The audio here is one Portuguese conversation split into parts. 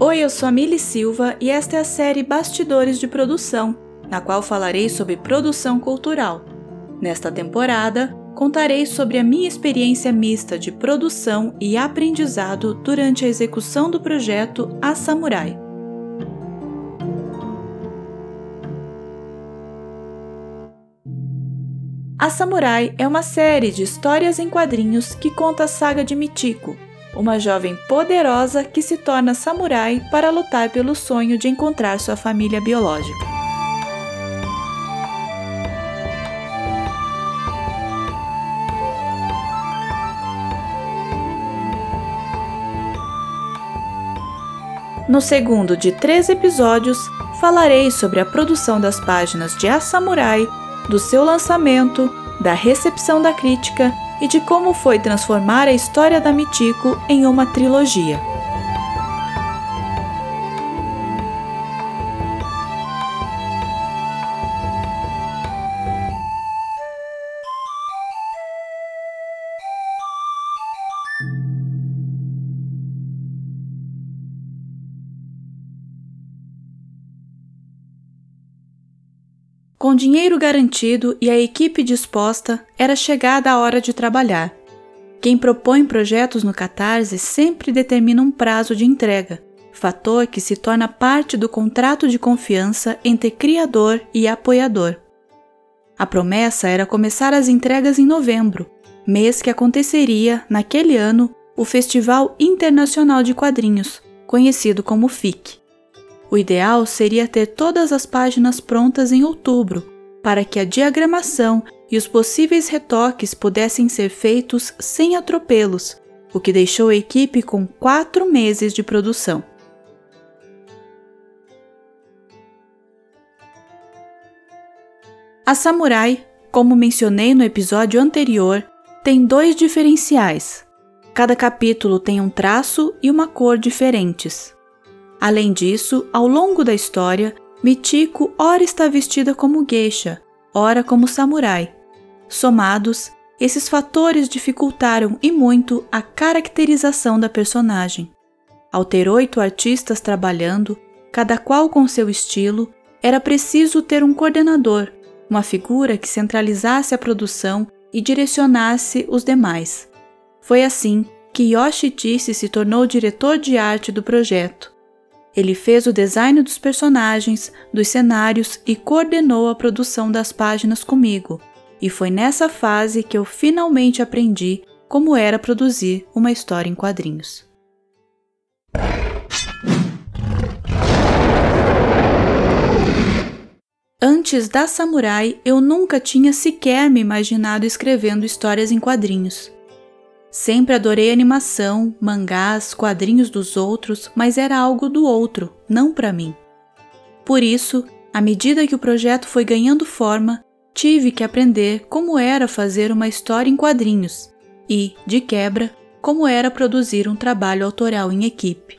Oi, eu sou a Mili Silva e esta é a série Bastidores de Produção, na qual falarei sobre produção cultural. Nesta temporada, contarei sobre a minha experiência mista de produção e aprendizado durante a execução do projeto A Samurai. A Samurai é uma série de histórias em quadrinhos que conta a saga de Michiko, uma jovem poderosa que se torna samurai para lutar pelo sonho de encontrar sua família biológica. No segundo de três episódios, falarei sobre a produção das páginas de A Samurai, do seu lançamento, da recepção da crítica e de como foi transformar a história da Mitiko em uma trilogia. Dinheiro garantido e a equipe disposta, era chegada a hora de trabalhar. Quem propõe projetos no Catarse sempre determina um prazo de entrega, fator que se torna parte do contrato de confiança entre criador e apoiador. A promessa era começar as entregas em novembro, mês que aconteceria, naquele ano, o Festival Internacional de Quadrinhos, conhecido como FIC. O ideal seria ter todas as páginas prontas em outubro, para que a diagramação e os possíveis retoques pudessem ser feitos sem atropelos, o que deixou a equipe com quatro meses de produção. A Samurai, como mencionei no episódio anterior, tem dois diferenciais. Cada capítulo tem um traço e uma cor diferentes. Além disso, ao longo da história, Michiko ora está vestida como geisha, ora como samurai. Somados, esses fatores dificultaram e muito a caracterização da personagem. Ao ter oito artistas trabalhando, cada qual com seu estilo, era preciso ter um coordenador, uma figura que centralizasse a produção e direcionasse os demais. Foi assim que Yoshi Tisse se tornou diretor de arte do projeto. Ele fez o design dos personagens, dos cenários e coordenou a produção das páginas comigo. E foi nessa fase que eu finalmente aprendi como era produzir uma história em quadrinhos. Antes da Samurai, eu nunca tinha sequer me imaginado escrevendo histórias em quadrinhos. Sempre adorei animação, mangás, quadrinhos dos outros, mas era algo do outro, não para mim. Por isso, à medida que o projeto foi ganhando forma, tive que aprender como era fazer uma história em quadrinhos e, de quebra, como era produzir um trabalho autoral em equipe.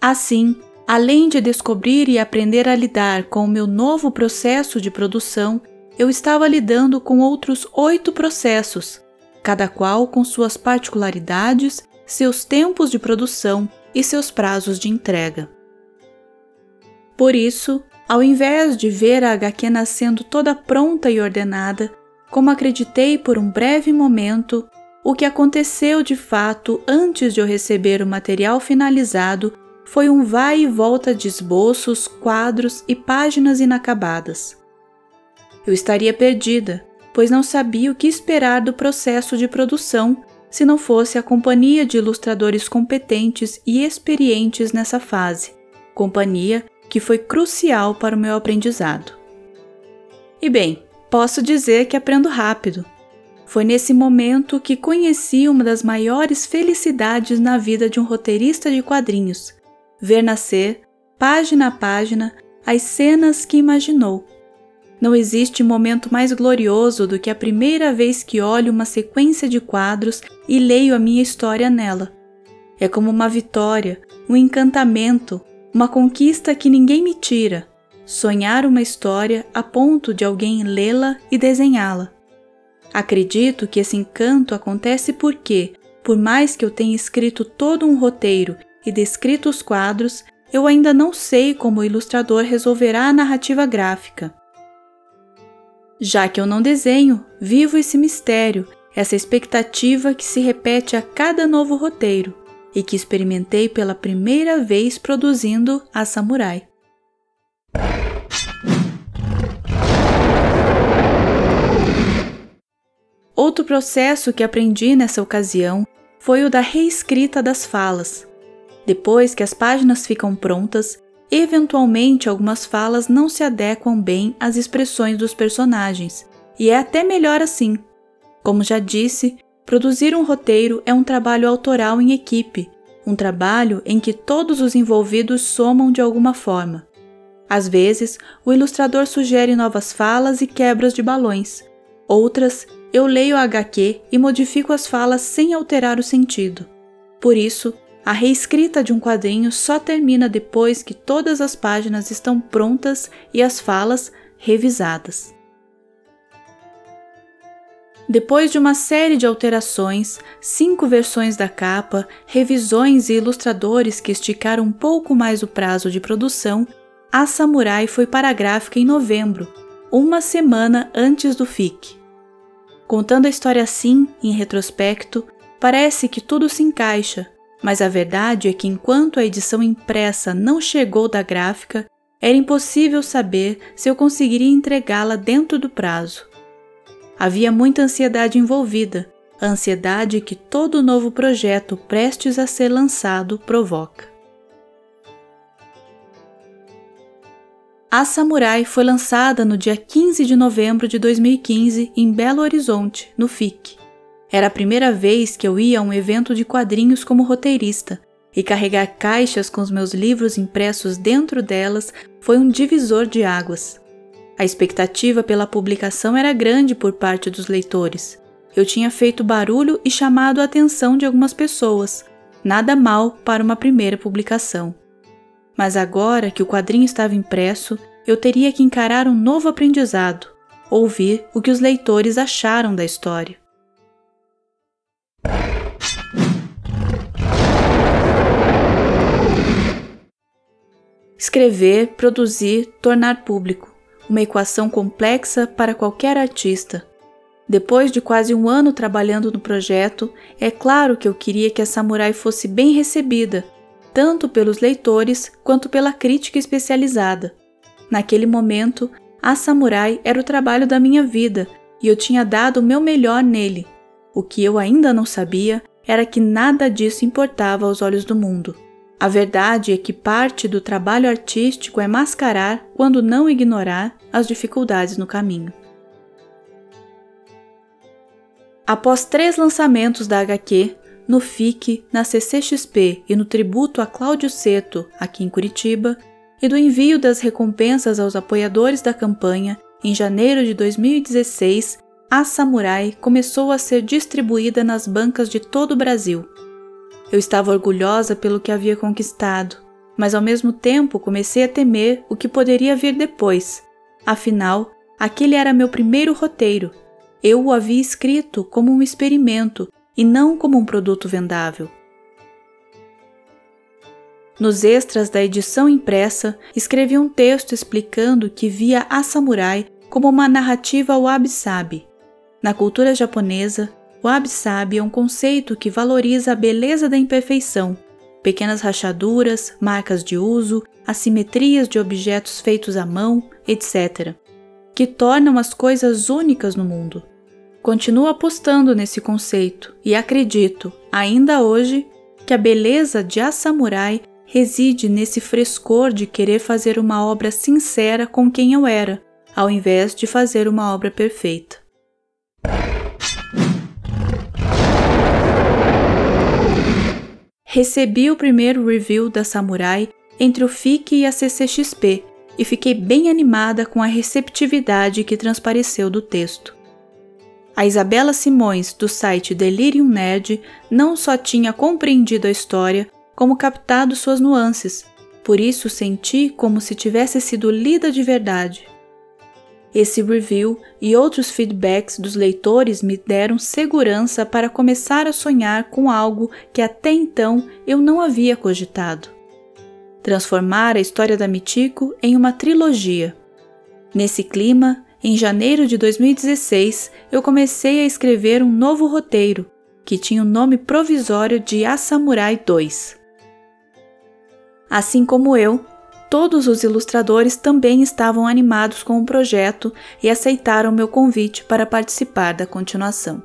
Assim, além de descobrir e aprender a lidar com o meu novo processo de produção, eu estava lidando com outros oito processos cada qual com suas particularidades, seus tempos de produção e seus prazos de entrega. Por isso, ao invés de ver a HQ nascendo toda pronta e ordenada, como acreditei por um breve momento, o que aconteceu de fato antes de eu receber o material finalizado foi um vai e volta de esboços, quadros e páginas inacabadas. Eu estaria perdida, pois não sabia o que esperar do processo de produção se não fosse a companhia de ilustradores competentes e experientes nessa fase, companhia que foi crucial para o meu aprendizado. E bem, posso dizer que aprendo rápido. Foi nesse momento que conheci uma das maiores felicidades na vida de um roteirista de quadrinhos: ver nascer, página a página, as cenas que imaginou não existe momento mais glorioso do que a primeira vez que olho uma sequência de quadros e leio a minha história nela. É como uma vitória, um encantamento, uma conquista que ninguém me tira. Sonhar uma história a ponto de alguém lê-la e desenhá-la. Acredito que esse encanto acontece porque, por mais que eu tenha escrito todo um roteiro e descrito os quadros, eu ainda não sei como o ilustrador resolverá a narrativa gráfica. Já que eu não desenho, vivo esse mistério, essa expectativa que se repete a cada novo roteiro e que experimentei pela primeira vez produzindo a Samurai. Outro processo que aprendi nessa ocasião foi o da reescrita das falas. Depois que as páginas ficam prontas, eventualmente algumas falas não se adequam bem às expressões dos personagens, e é até melhor assim. Como já disse, produzir um roteiro é um trabalho autoral em equipe, um trabalho em que todos os envolvidos somam de alguma forma. Às vezes, o ilustrador sugere novas falas e quebras de balões. Outras, eu leio a HQ e modifico as falas sem alterar o sentido. Por isso, a reescrita de um quadrinho só termina depois que todas as páginas estão prontas e as falas revisadas. Depois de uma série de alterações, cinco versões da capa, revisões e ilustradores que esticaram um pouco mais o prazo de produção, a Samurai foi para a gráfica em novembro, uma semana antes do FIC. Contando a história assim, em retrospecto, parece que tudo se encaixa, mas a verdade é que enquanto a edição impressa não chegou da gráfica, era impossível saber se eu conseguiria entregá-la dentro do prazo. Havia muita ansiedade envolvida, a ansiedade que todo novo projeto prestes a ser lançado provoca. A Samurai foi lançada no dia 15 de novembro de 2015 em Belo Horizonte, no FIC. Era a primeira vez que eu ia a um evento de quadrinhos como roteirista, e carregar caixas com os meus livros impressos dentro delas foi um divisor de águas. A expectativa pela publicação era grande por parte dos leitores. Eu tinha feito barulho e chamado a atenção de algumas pessoas, nada mal para uma primeira publicação. Mas agora que o quadrinho estava impresso, eu teria que encarar um novo aprendizado, ouvir o que os leitores acharam da história. Escrever, produzir, tornar público uma equação complexa para qualquer artista. Depois de quase um ano trabalhando no projeto, é claro que eu queria que a Samurai fosse bem recebida tanto pelos leitores quanto pela crítica especializada. Naquele momento, A Samurai era o trabalho da minha vida e eu tinha dado o meu melhor nele. O que eu ainda não sabia era que nada disso importava aos olhos do mundo. A verdade é que parte do trabalho artístico é mascarar, quando não ignorar, as dificuldades no caminho. Após três lançamentos da HQ, no FIC, na CCXP e no tributo a Cláudio Seto, aqui em Curitiba, e do envio das recompensas aos apoiadores da campanha, em janeiro de 2016, a Samurai começou a ser distribuída nas bancas de todo o Brasil. Eu estava orgulhosa pelo que havia conquistado, mas ao mesmo tempo comecei a temer o que poderia vir depois. Afinal, aquele era meu primeiro roteiro. Eu o havia escrito como um experimento e não como um produto vendável. Nos extras da edição impressa, escrevi um texto explicando que via a samurai como uma narrativa wabi-sabi. Na cultura japonesa, wabi-sabi é um conceito que valoriza a beleza da imperfeição, pequenas rachaduras, marcas de uso, assimetrias de objetos feitos à mão, etc., que tornam as coisas únicas no mundo. Continuo apostando nesse conceito e acredito, ainda hoje, que a beleza de A Samurai reside nesse frescor de querer fazer uma obra sincera com quem eu era, ao invés de fazer uma obra perfeita. Recebi o primeiro review da Samurai entre o FIC e a CCXP e fiquei bem animada com a receptividade que transpareceu do texto. A Isabela Simões, do site Delirium Nerd, não só tinha compreendido a história, como captado suas nuances, por isso senti como se tivesse sido lida de verdade. Esse review e outros feedbacks dos leitores me deram segurança para começar a sonhar com algo que até então eu não havia cogitado. transformar a história da Mitico em uma trilogia. Nesse clima, em janeiro de 2016, eu comecei a escrever um novo roteiro, que tinha o nome provisório de A Samurai 2. Assim como eu, todos os ilustradores também estavam animados com o projeto e aceitaram meu convite para participar da continuação.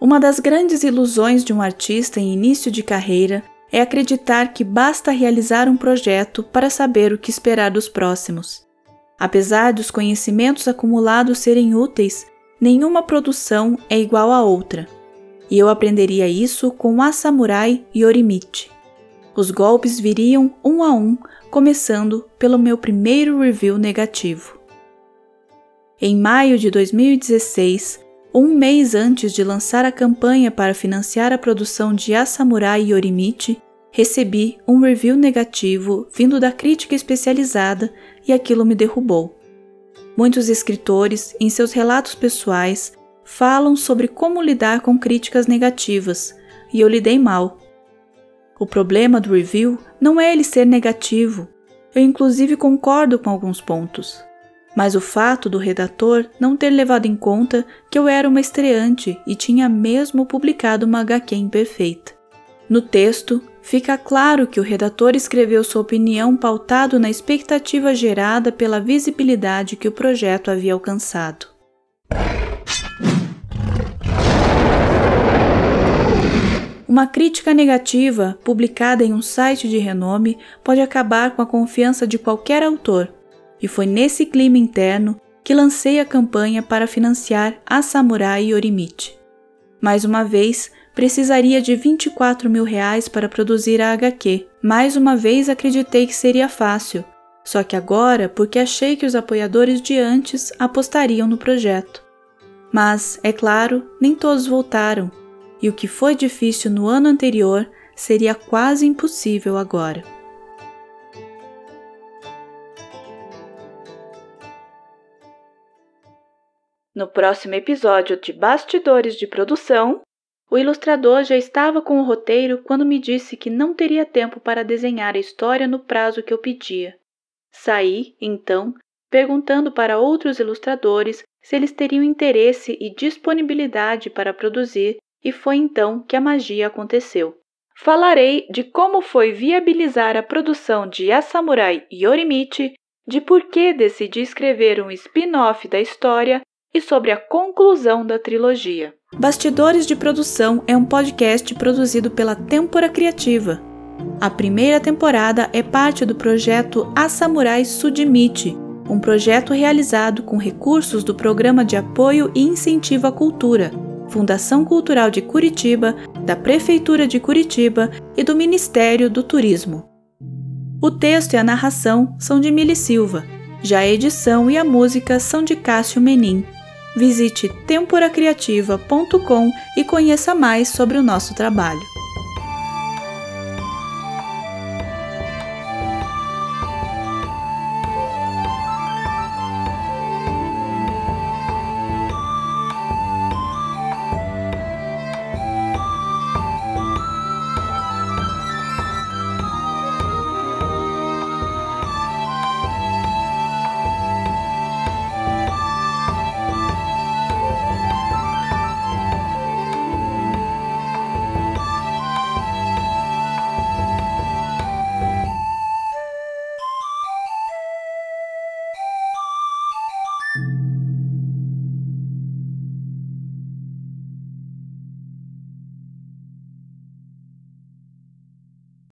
Uma das grandes ilusões de um artista em início de carreira é acreditar que basta realizar um projeto para saber o que esperar dos próximos. Apesar dos conhecimentos acumulados serem úteis, nenhuma produção é igual à outra. E eu aprenderia isso com a Samurai Yorimichi. Os golpes viriam um a um, começando pelo meu primeiro review negativo. Em maio de 2016, um mês antes de lançar a campanha para financiar a produção de A Samurai Yorimichi, recebi um review negativo vindo da crítica especializada e aquilo me derrubou. Muitos escritores, em seus relatos pessoais, falam sobre como lidar com críticas negativas, e eu lidei mal. O problema do review não é ele ser negativo, eu inclusive concordo com alguns pontos mas o fato do redator não ter levado em conta que eu era uma estreante e tinha mesmo publicado uma HQ imperfeita. No texto, fica claro que o redator escreveu sua opinião pautado na expectativa gerada pela visibilidade que o projeto havia alcançado. Uma crítica negativa, publicada em um site de renome, pode acabar com a confiança de qualquer autor, e foi nesse clima interno que lancei a campanha para financiar a Samurai Yorimichi. Mais uma vez, precisaria de 24 mil reais para produzir a HQ. Mais uma vez acreditei que seria fácil, só que agora porque achei que os apoiadores de antes apostariam no projeto. Mas, é claro, nem todos voltaram, e o que foi difícil no ano anterior seria quase impossível agora. No próximo episódio de Bastidores de Produção, o ilustrador já estava com o roteiro quando me disse que não teria tempo para desenhar a história no prazo que eu pedia. Saí, então, perguntando para outros ilustradores se eles teriam interesse e disponibilidade para produzir, e foi então que a magia aconteceu. Falarei de como foi viabilizar a produção de A Samurai Yorimichi, de por que decidi escrever um spin-off da história e sobre a conclusão da trilogia. Bastidores de Produção é um podcast produzido pela Tempora Criativa. A primeira temporada é parte do projeto A Samurai Sudimite, um projeto realizado com recursos do Programa de Apoio e Incentivo à Cultura, Fundação Cultural de Curitiba, da Prefeitura de Curitiba e do Ministério do Turismo. O texto e a narração são de Mili Silva, já a edição e a música são de Cássio Menin visite temporacriativa.com e conheça mais sobre o nosso trabalho.